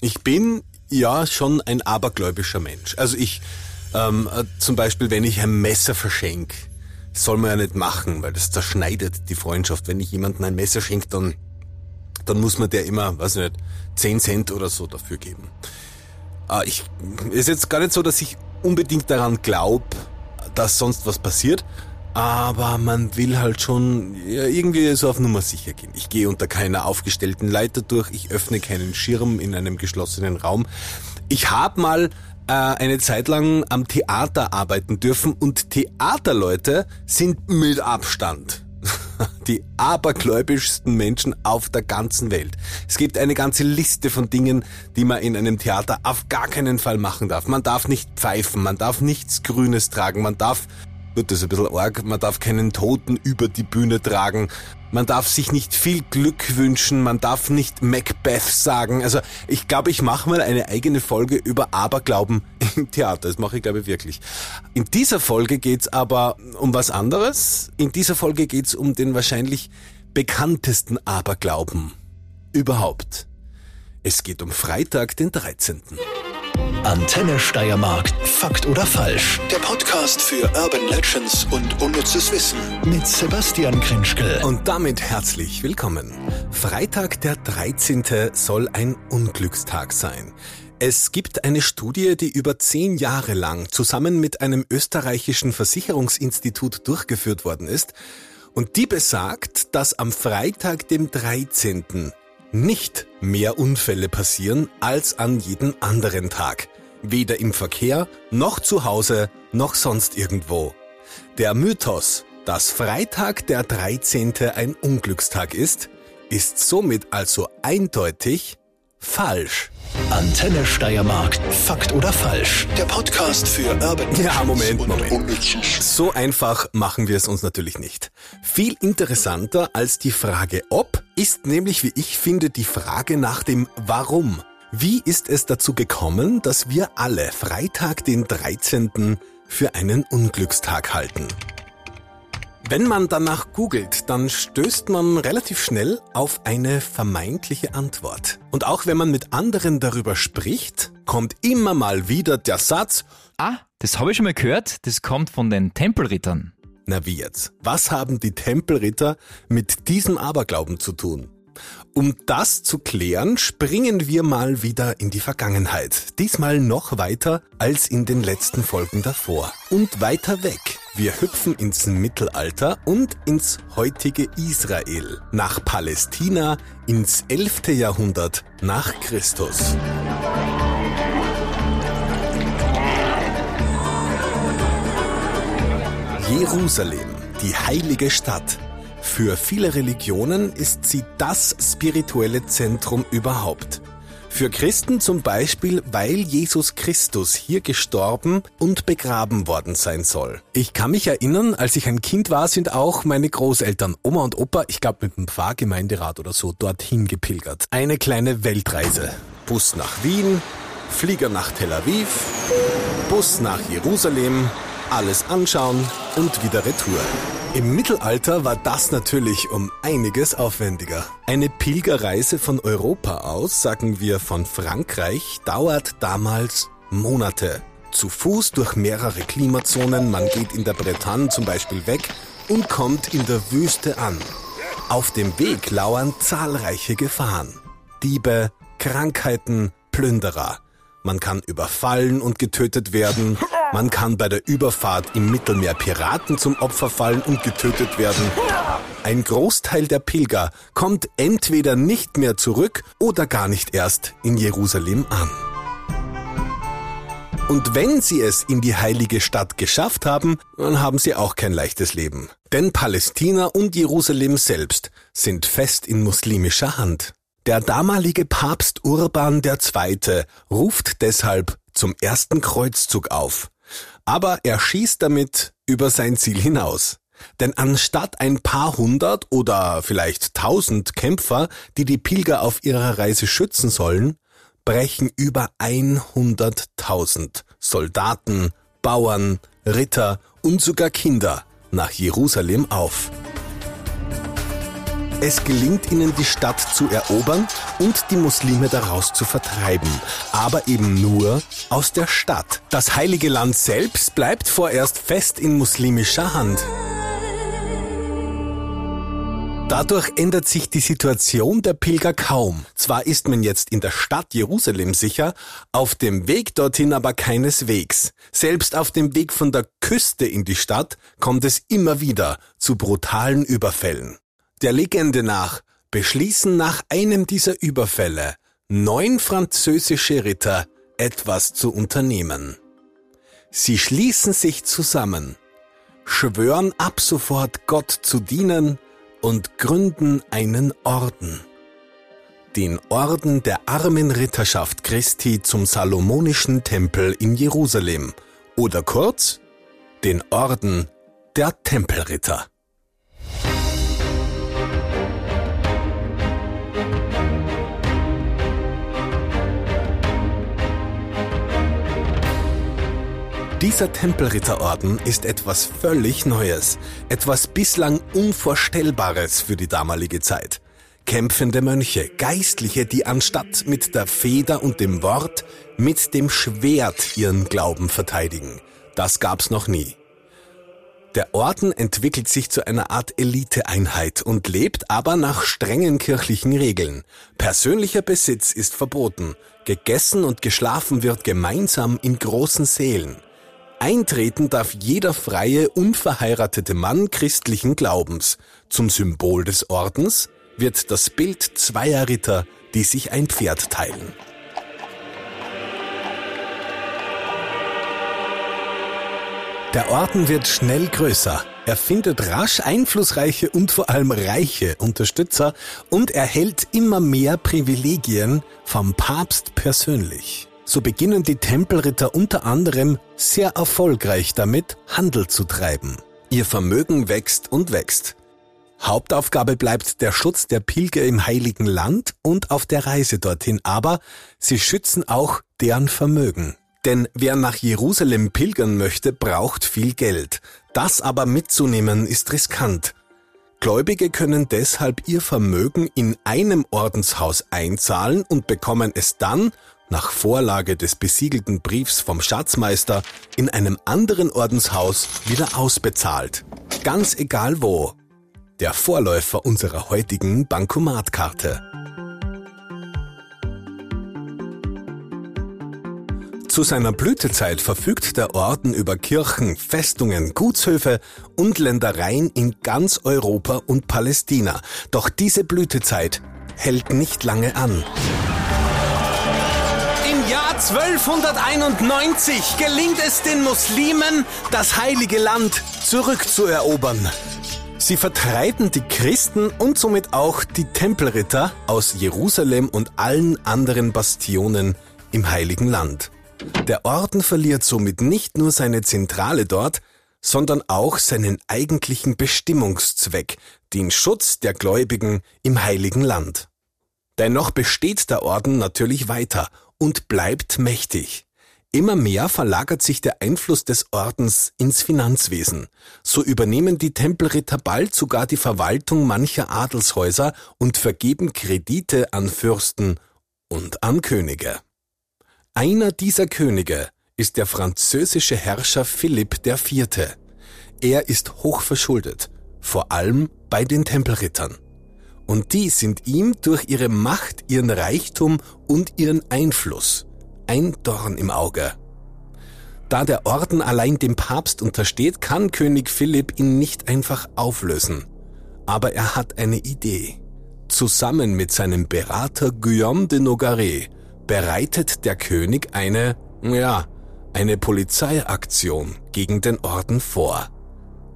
Ich bin ja schon ein abergläubischer Mensch. Also ich, ähm, äh, zum Beispiel, wenn ich ein Messer verschenke, soll man ja nicht machen, weil das zerschneidet die Freundschaft. Wenn ich jemandem ein Messer schenke, dann, dann muss man der immer, weiß ich nicht, 10 Cent oder so dafür geben. Äh, ich, ist jetzt gar nicht so, dass ich unbedingt daran glaube, dass sonst was passiert, aber man will halt schon ja, irgendwie so auf Nummer sicher gehen. Ich gehe unter keiner aufgestellten Leiter durch, ich öffne keinen Schirm in einem geschlossenen Raum. Ich habe mal äh, eine Zeit lang am Theater arbeiten dürfen und Theaterleute sind mit Abstand die abergläubischsten Menschen auf der ganzen Welt. Es gibt eine ganze Liste von Dingen, die man in einem Theater auf gar keinen Fall machen darf. Man darf nicht pfeifen, man darf nichts Grünes tragen, man darf Gut, das ist ein bisschen arg. Man darf keinen Toten über die Bühne tragen. Man darf sich nicht viel Glück wünschen. Man darf nicht Macbeth sagen. Also ich glaube, ich mache mal eine eigene Folge über Aberglauben im Theater. Das mache ich, glaube ich, wirklich. In dieser Folge geht's aber um was anderes. In dieser Folge geht's um den wahrscheinlich bekanntesten Aberglauben überhaupt. Es geht um Freitag, den 13. Antenne Steiermark. Fakt oder falsch? Der Podcast für Urban Legends und unnützes Wissen. Mit Sebastian Krinschkel. Und damit herzlich willkommen. Freitag der 13. soll ein Unglückstag sein. Es gibt eine Studie, die über zehn Jahre lang zusammen mit einem österreichischen Versicherungsinstitut durchgeführt worden ist. Und die besagt, dass am Freitag, dem 13 nicht mehr Unfälle passieren als an jedem anderen Tag. Weder im Verkehr, noch zu Hause, noch sonst irgendwo. Der Mythos, dass Freitag der 13. ein Unglückstag ist, ist somit also eindeutig falsch. Antenne Steiermark. Fakt oder falsch? Der Podcast für Urban Ja, Moment, Moment. So einfach machen wir es uns natürlich nicht. Viel interessanter als die Frage ob ist nämlich, wie ich finde, die Frage nach dem Warum. Wie ist es dazu gekommen, dass wir alle Freitag den 13. für einen Unglückstag halten? Wenn man danach googelt, dann stößt man relativ schnell auf eine vermeintliche Antwort. Und auch wenn man mit anderen darüber spricht, kommt immer mal wieder der Satz, Ah, das habe ich schon mal gehört, das kommt von den Tempelrittern. na wie jetzt? Was haben die Tempelritter mit diesem Aberglauben zu tun? Um das zu klären, springen wir mal wieder in die Vergangenheit. Diesmal noch weiter als in den letzten Folgen davor. Und weiter weg. Wir hüpfen ins Mittelalter und ins heutige Israel. Nach Palästina ins 11. Jahrhundert nach Christus. Jerusalem, die heilige Stadt. Für viele Religionen ist sie das spirituelle Zentrum überhaupt. Für Christen zum Beispiel, weil Jesus Christus hier gestorben und begraben worden sein soll. Ich kann mich erinnern, als ich ein Kind war, sind auch meine Großeltern, Oma und Opa, ich glaube mit dem Pfarrgemeinderat oder so, dorthin gepilgert. Eine kleine Weltreise. Bus nach Wien, Flieger nach Tel Aviv, Bus nach Jerusalem, alles anschauen und wieder retour. Im Mittelalter war das natürlich um einiges aufwendiger. Eine Pilgerreise von Europa aus, sagen wir von Frankreich, dauert damals Monate. Zu Fuß durch mehrere Klimazonen, man geht in der Bretagne zum Beispiel weg und kommt in der Wüste an. Auf dem Weg lauern zahlreiche Gefahren. Diebe, Krankheiten, Plünderer. Man kann überfallen und getötet werden. Man kann bei der Überfahrt im Mittelmeer Piraten zum Opfer fallen und getötet werden. Ein Großteil der Pilger kommt entweder nicht mehr zurück oder gar nicht erst in Jerusalem an. Und wenn sie es in die heilige Stadt geschafft haben, dann haben sie auch kein leichtes Leben. Denn Palästina und Jerusalem selbst sind fest in muslimischer Hand. Der damalige Papst Urban II. ruft deshalb zum ersten Kreuzzug auf. Aber er schießt damit über sein Ziel hinaus. Denn anstatt ein paar hundert oder vielleicht tausend Kämpfer, die die Pilger auf ihrer Reise schützen sollen, brechen über 100.000 Soldaten, Bauern, Ritter und sogar Kinder nach Jerusalem auf. Es gelingt ihnen, die Stadt zu erobern und die Muslime daraus zu vertreiben. Aber eben nur aus der Stadt. Das heilige Land selbst bleibt vorerst fest in muslimischer Hand. Dadurch ändert sich die Situation der Pilger kaum. Zwar ist man jetzt in der Stadt Jerusalem sicher, auf dem Weg dorthin aber keineswegs. Selbst auf dem Weg von der Küste in die Stadt kommt es immer wieder zu brutalen Überfällen. Der Legende nach beschließen nach einem dieser Überfälle neun französische Ritter etwas zu unternehmen. Sie schließen sich zusammen, schwören ab sofort Gott zu dienen und gründen einen Orden. Den Orden der armen Ritterschaft Christi zum Salomonischen Tempel in Jerusalem oder kurz den Orden der Tempelritter. Dieser Tempelritterorden ist etwas völlig Neues, etwas bislang Unvorstellbares für die damalige Zeit. Kämpfende Mönche, Geistliche, die anstatt mit der Feder und dem Wort mit dem Schwert ihren Glauben verteidigen. Das gab's noch nie. Der Orden entwickelt sich zu einer Art Eliteeinheit und lebt aber nach strengen kirchlichen Regeln. Persönlicher Besitz ist verboten. Gegessen und geschlafen wird gemeinsam in großen Sälen. Eintreten darf jeder freie, unverheiratete Mann christlichen Glaubens. Zum Symbol des Ordens wird das Bild zweier Ritter, die sich ein Pferd teilen. Der Orden wird schnell größer. Er findet rasch einflussreiche und vor allem reiche Unterstützer und erhält immer mehr Privilegien vom Papst persönlich so beginnen die Tempelritter unter anderem sehr erfolgreich damit, Handel zu treiben. Ihr Vermögen wächst und wächst. Hauptaufgabe bleibt der Schutz der Pilger im heiligen Land und auf der Reise dorthin, aber sie schützen auch deren Vermögen. Denn wer nach Jerusalem pilgern möchte, braucht viel Geld. Das aber mitzunehmen ist riskant. Gläubige können deshalb ihr Vermögen in einem Ordenshaus einzahlen und bekommen es dann nach Vorlage des besiegelten Briefs vom Schatzmeister in einem anderen Ordenshaus wieder ausbezahlt. Ganz egal wo. Der Vorläufer unserer heutigen Bankomatkarte. Zu seiner Blütezeit verfügt der Orden über Kirchen, Festungen, Gutshöfe und Ländereien in ganz Europa und Palästina. Doch diese Blütezeit hält nicht lange an. 1291 gelingt es den Muslimen, das heilige Land zurückzuerobern. Sie vertreiben die Christen und somit auch die Tempelritter aus Jerusalem und allen anderen Bastionen im heiligen Land. Der Orden verliert somit nicht nur seine Zentrale dort, sondern auch seinen eigentlichen Bestimmungszweck, den Schutz der Gläubigen im heiligen Land. Dennoch besteht der Orden natürlich weiter und bleibt mächtig. Immer mehr verlagert sich der Einfluss des Ordens ins Finanzwesen. So übernehmen die Tempelritter bald sogar die Verwaltung mancher Adelshäuser und vergeben Kredite an Fürsten und an Könige. Einer dieser Könige ist der französische Herrscher Philipp IV. Er ist hoch verschuldet, vor allem bei den Tempelrittern und die sind ihm durch ihre Macht, ihren Reichtum und ihren Einfluss ein Dorn im Auge. Da der Orden allein dem Papst untersteht, kann König Philipp ihn nicht einfach auflösen. Aber er hat eine Idee. Zusammen mit seinem Berater Guillaume de Nogaret bereitet der König eine, ja, eine Polizeiaktion gegen den Orden vor.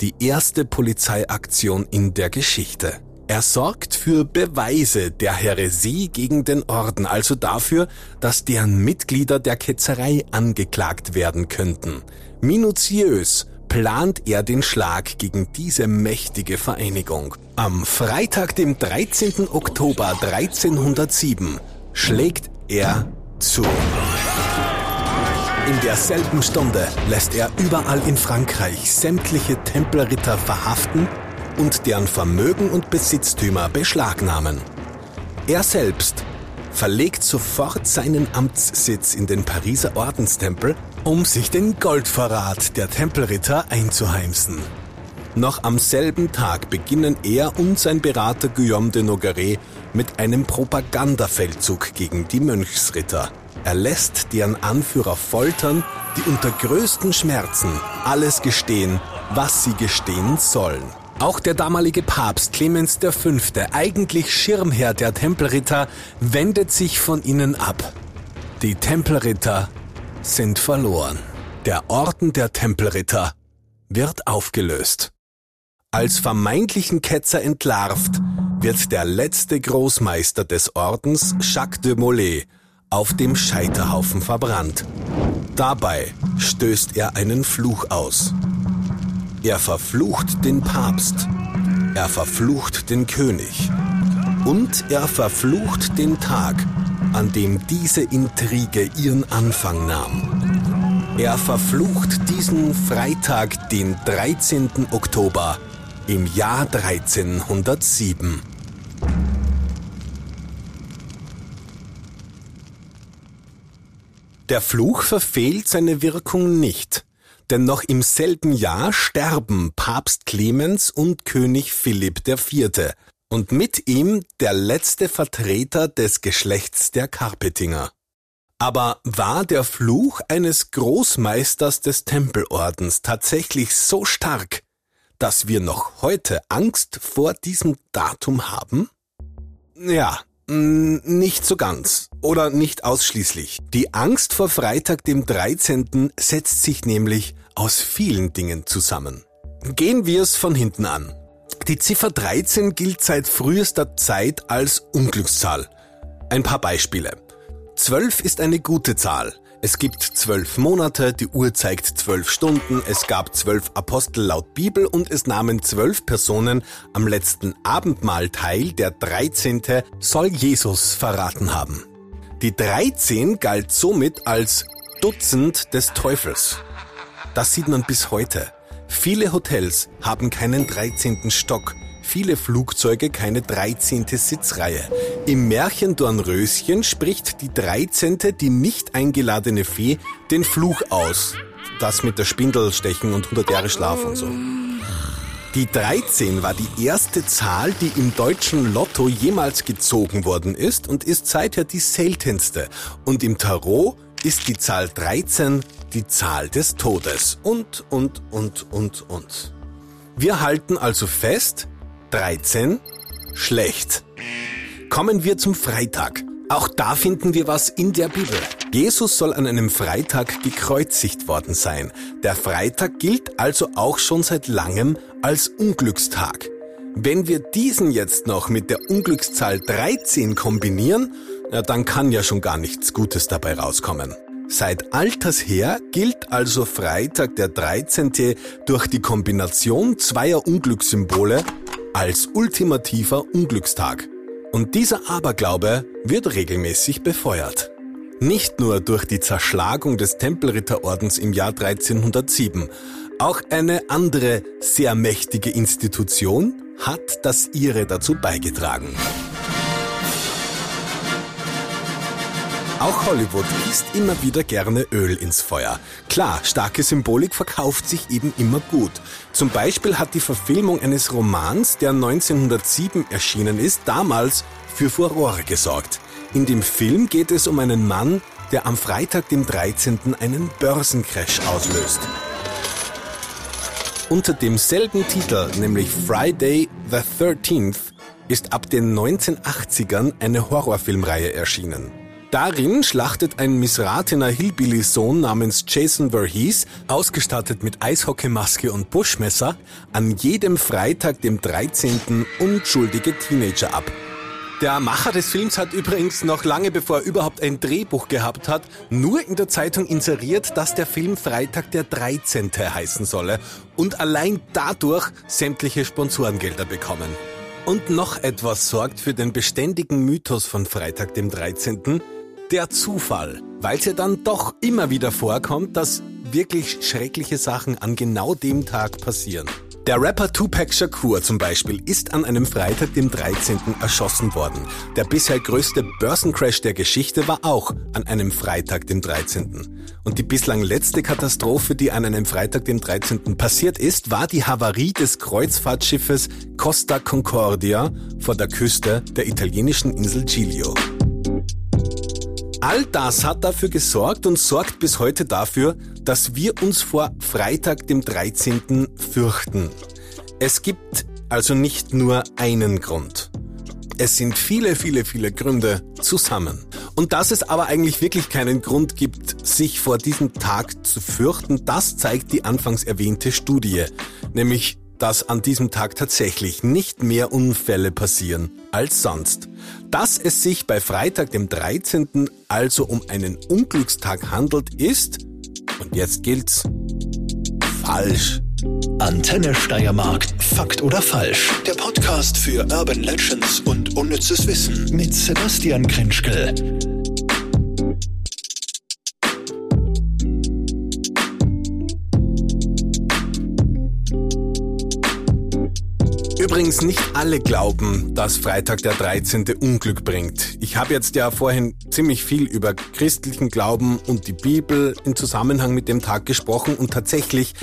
Die erste Polizeiaktion in der Geschichte. Er sorgt für Beweise der Häresie gegen den Orden, also dafür, dass deren Mitglieder der Ketzerei angeklagt werden könnten. Minutiös plant er den Schlag gegen diese mächtige Vereinigung. Am Freitag, dem 13. Oktober 1307, schlägt er zu. In derselben Stunde lässt er überall in Frankreich sämtliche Tempelritter verhaften und deren Vermögen und Besitztümer beschlagnahmen. Er selbst verlegt sofort seinen Amtssitz in den Pariser Ordenstempel, um sich den Goldvorrat der Tempelritter einzuheimsen. Noch am selben Tag beginnen er und sein Berater Guillaume de Nogaret mit einem Propagandafeldzug gegen die Mönchsritter. Er lässt deren Anführer foltern, die unter größten Schmerzen alles gestehen, was sie gestehen sollen. Auch der damalige Papst Clemens V., eigentlich Schirmherr der Tempelritter, wendet sich von ihnen ab. Die Tempelritter sind verloren. Der Orden der Tempelritter wird aufgelöst. Als vermeintlichen Ketzer entlarvt, wird der letzte Großmeister des Ordens, Jacques de Molay, auf dem Scheiterhaufen verbrannt. Dabei stößt er einen Fluch aus. Er verflucht den Papst. Er verflucht den König. Und er verflucht den Tag, an dem diese Intrige ihren Anfang nahm. Er verflucht diesen Freitag, den 13. Oktober im Jahr 1307. Der Fluch verfehlt seine Wirkung nicht denn noch im selben Jahr sterben Papst Clemens und König Philipp IV. und mit ihm der letzte Vertreter des Geschlechts der Karpetinger. Aber war der Fluch eines Großmeisters des Tempelordens tatsächlich so stark, dass wir noch heute Angst vor diesem Datum haben? Ja, nicht so ganz oder nicht ausschließlich. Die Angst vor Freitag dem 13. setzt sich nämlich aus vielen Dingen zusammen. Gehen wir es von hinten an. Die Ziffer 13 gilt seit frühester Zeit als Unglückszahl. Ein paar Beispiele. 12 ist eine gute Zahl. Es gibt zwölf Monate, die Uhr zeigt zwölf Stunden, es gab zwölf Apostel laut Bibel und es nahmen zwölf Personen am letzten Abendmahl teil, der 13. soll Jesus verraten haben. Die 13 galt somit als Dutzend des Teufels. Das sieht man bis heute. Viele Hotels haben keinen 13. Stock, viele Flugzeuge keine 13. Sitzreihe. Im Märchen Dornröschen spricht die 13. die nicht eingeladene Fee den Fluch aus. Das mit der Spindel stechen und 100 Jahre Schlaf und so. Die 13 war die erste Zahl, die im deutschen Lotto jemals gezogen worden ist und ist seither die seltenste. Und im Tarot ist die Zahl 13 die Zahl des Todes. Und, und, und, und, und. Wir halten also fest, 13 schlecht. Kommen wir zum Freitag. Auch da finden wir was in der Bibel. Jesus soll an einem Freitag gekreuzigt worden sein. Der Freitag gilt also auch schon seit langem als Unglückstag. Wenn wir diesen jetzt noch mit der Unglückszahl 13 kombinieren, ja, dann kann ja schon gar nichts Gutes dabei rauskommen. Seit alters her gilt also Freitag der 13. durch die Kombination zweier Unglückssymbole als ultimativer Unglückstag. Und dieser Aberglaube wird regelmäßig befeuert. Nicht nur durch die Zerschlagung des Tempelritterordens im Jahr 1307, auch eine andere sehr mächtige Institution hat das ihre dazu beigetragen. Auch Hollywood gießt immer wieder gerne Öl ins Feuer. Klar, starke Symbolik verkauft sich eben immer gut. Zum Beispiel hat die Verfilmung eines Romans, der 1907 erschienen ist, damals für Furore gesorgt. In dem Film geht es um einen Mann, der am Freitag, dem 13. einen Börsencrash auslöst. Unter demselben Titel, nämlich Friday the 13th, ist ab den 1980ern eine Horrorfilmreihe erschienen. Darin schlachtet ein missratener Hillbilly-Sohn namens Jason Voorhees, ausgestattet mit Eishockeymaske und Buschmesser, an jedem Freitag, dem 13. unschuldige Teenager ab. Der Macher des Films hat übrigens noch lange bevor er überhaupt ein Drehbuch gehabt hat, nur in der Zeitung inseriert, dass der Film Freitag der 13. heißen solle und allein dadurch sämtliche Sponsorengelder bekommen. Und noch etwas sorgt für den beständigen Mythos von Freitag dem 13 der Zufall, weil es ja dann doch immer wieder vorkommt, dass wirklich schreckliche Sachen an genau dem Tag passieren. Der Rapper Tupac Shakur zum Beispiel ist an einem Freitag, dem 13. erschossen worden. Der bisher größte Börsencrash der Geschichte war auch an einem Freitag, dem 13. Und die bislang letzte Katastrophe, die an einem Freitag, dem 13. passiert ist, war die Havarie des Kreuzfahrtschiffes Costa Concordia vor der Küste der italienischen Insel Giglio. All das hat dafür gesorgt und sorgt bis heute dafür, dass wir uns vor Freitag, dem 13. fürchten. Es gibt also nicht nur einen Grund. Es sind viele, viele, viele Gründe zusammen. Und dass es aber eigentlich wirklich keinen Grund gibt, sich vor diesem Tag zu fürchten, das zeigt die anfangs erwähnte Studie, nämlich dass an diesem Tag tatsächlich nicht mehr Unfälle passieren als sonst. Dass es sich bei Freitag, dem 13. also um einen Unglückstag handelt, ist, und jetzt gilt's, falsch. Antenne Steiermark. Fakt oder falsch? Der Podcast für Urban Legends und unnützes Wissen mit Sebastian Krinschkel. Übrigens nicht alle glauben, dass Freitag der 13. Unglück bringt. Ich habe jetzt ja vorhin ziemlich viel über christlichen Glauben und die Bibel in Zusammenhang mit dem Tag gesprochen und tatsächlich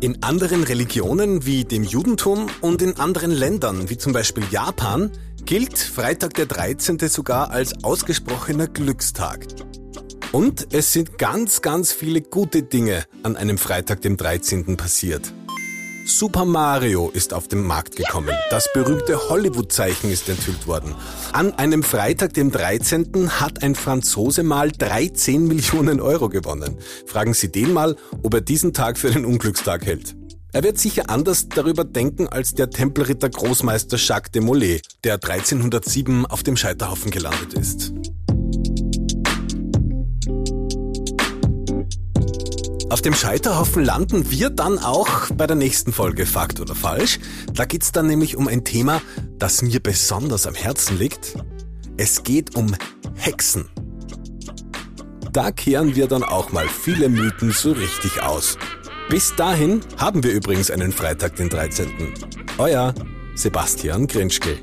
in anderen Religionen wie dem Judentum und in anderen Ländern wie zum Beispiel Japan gilt Freitag der 13. sogar als ausgesprochener Glückstag. Und es sind ganz, ganz viele gute Dinge an einem Freitag dem 13. passiert. Super Mario ist auf den Markt gekommen. Das berühmte Hollywood-Zeichen ist enthüllt worden. An einem Freitag, dem 13., hat ein Franzose mal 13 Millionen Euro gewonnen. Fragen Sie den mal, ob er diesen Tag für einen Unglückstag hält. Er wird sicher anders darüber denken als der Tempelritter Großmeister Jacques de Molay, der 1307 auf dem Scheiterhaufen gelandet ist. Auf dem Scheiterhaufen landen wir dann auch bei der nächsten Folge Fakt oder Falsch. Da geht's dann nämlich um ein Thema, das mir besonders am Herzen liegt. Es geht um Hexen. Da kehren wir dann auch mal viele Mythen so richtig aus. Bis dahin haben wir übrigens einen Freitag, den 13. Euer Sebastian Grinschke.